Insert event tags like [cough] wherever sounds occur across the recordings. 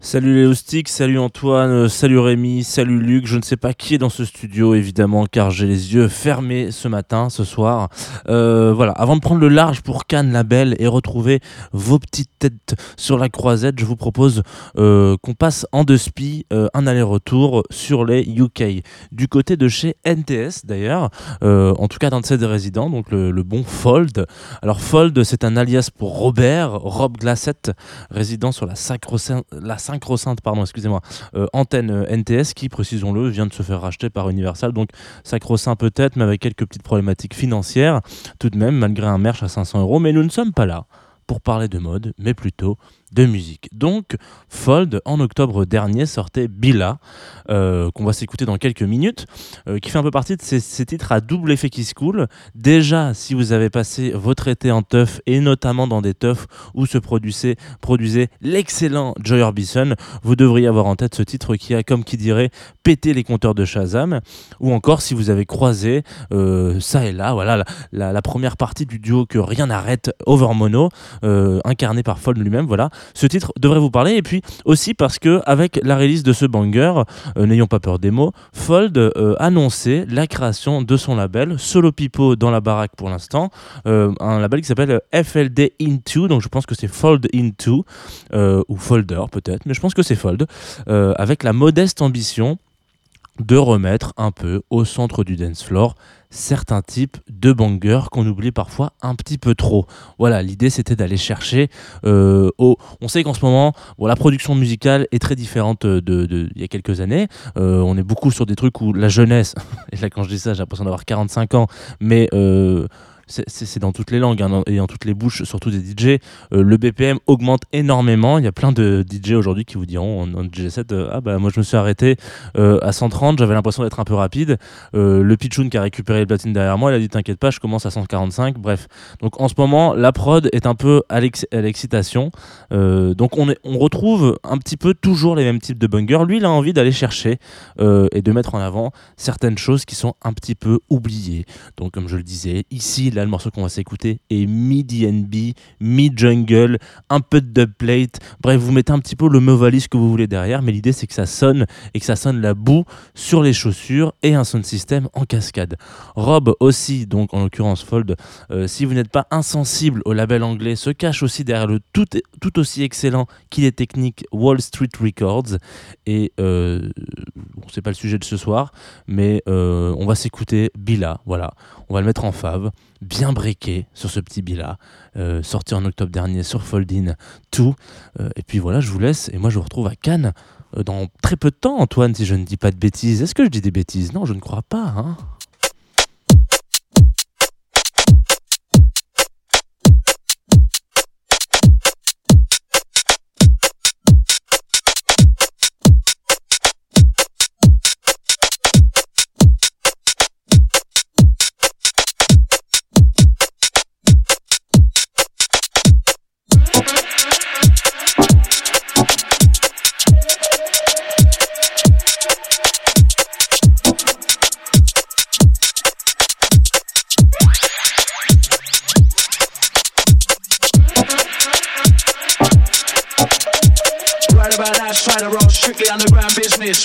Salut les Houstiques, salut Antoine, euh, salut Rémi, salut Luc. Je ne sais pas qui est dans ce studio évidemment car j'ai les yeux fermés ce matin, ce soir. Euh, voilà, avant de prendre le large pour Cannes la Belle et retrouver vos petites têtes sur la croisette, je vous propose euh, qu'on passe en deux spi un aller-retour sur les UK. Du côté de chez NTS d'ailleurs, en tout cas d'un de ses résidents, donc le, bon Fold. Alors Fold c'est un alias pour Robert, Rob Glassett, résident sur la sacro la sacro-sainte, pardon, excusez-moi, euh, antenne euh, NTS qui, précisons-le, vient de se faire racheter par Universal. Donc sacro-saint peut-être, mais avec quelques petites problématiques financières, tout de même, malgré un merch à 500 euros. Mais nous ne sommes pas là pour parler de mode, mais plutôt de musique. Donc, Fold, en octobre dernier, sortait Bila, euh, qu'on va s'écouter dans quelques minutes, euh, qui fait un peu partie de ces, titres à double effet qui se coulent. Déjà, si vous avez passé votre été en teuf, et notamment dans des teufs où se produisait, l'excellent Joy Orbison, vous devriez avoir en tête ce titre qui a, comme qui dirait, pété les compteurs de Shazam. Ou encore, si vous avez croisé euh, ça et là, voilà, la, la, première partie du duo que rien n'arrête, Over Mono, incarné par Fold lui-même, voilà ce titre devrait vous parler. Et puis aussi parce que avec la release de ce banger, euh, n'ayons pas peur des mots, Fold euh, annonçait la création de son label Solo Pipo dans la baraque pour l'instant, euh, un label qui s'appelle FLD Into, donc je pense que c'est Fold Into ou Folder peut-être, mais je pense que c'est Fold, avec la modeste ambition de remettre un peu au centre du dance floor certains types de bangers qu'on oublie parfois un petit peu trop. Voilà, l'idée c'était d'aller chercher euh, au... On sait qu'en ce moment, la production musicale est très différente d'il de, y a quelques années. Euh, on est beaucoup sur des trucs où la jeunesse, [laughs] et là quand je dis ça j'ai l'impression d'avoir 45 ans, mais... Euh, c'est dans toutes les langues hein, et dans toutes les bouches, surtout des DJ. Euh, le BPM augmente énormément. Il y a plein de DJ aujourd'hui qui vous diront en, DJ7 euh, Ah bah moi je me suis arrêté euh, à 130, j'avais l'impression d'être un peu rapide. le Pichoun qui a récupéré le platine derrière moi, il a dit T'inquiète pas, je commence à 145. Bref. Donc en ce moment, la prod est un peu à l'excitation. donc on, est, on retrouve un petit peu toujours les mêmes types de bungers. Lui, il a envie d'aller chercher et de mettre en avant certaines choses qui sont un petit peu oubliées. Donc comme je le disais, ici, le morceau qu'on va s'écouter est mid-DNB, mid-jungle, un peu de dubplate. Bref, vous mettez un petit peu le me valise que vous voulez derrière, mais l'idée c'est que ça sonne et que ça sonne la boue sur les chaussures et un sound system en cascade. Rob aussi, donc en l'occurrence Fold, euh, si vous n'êtes pas insensible au label anglais, se cache aussi derrière le tout, tout aussi excellent qu'il est technique Wall Street Records. Et euh, c'est pas le sujet de ce soir, mais euh, on va s'écouter Bila, voilà. On va le mettre en fave, bien breaké sur ce petit bilat, euh, sorti en octobre dernier sur Foldin tout. Euh, et puis voilà, je vous laisse et moi je vous retrouve à Cannes dans très peu de temps, Antoine, si je ne dis pas de bêtises. Est-ce que je dis des bêtises? Non, je ne crois pas. Hein about I try to roll strictly underground business.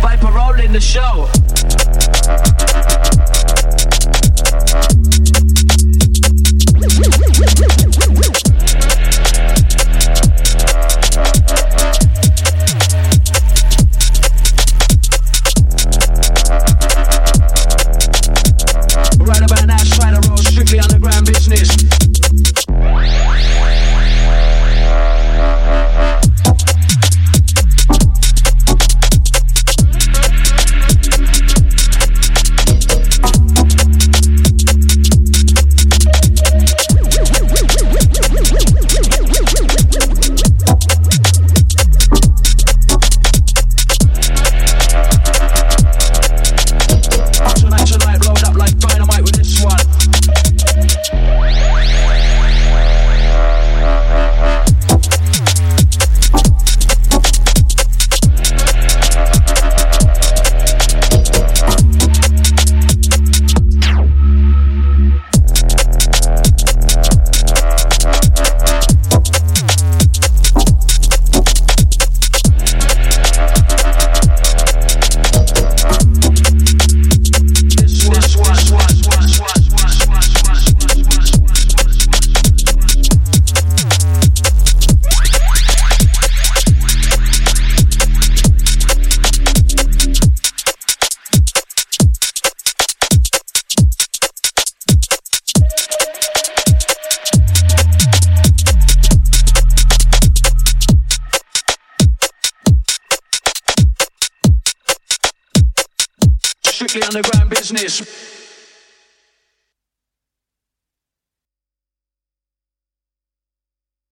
Viper rolling the show. strictly underground business.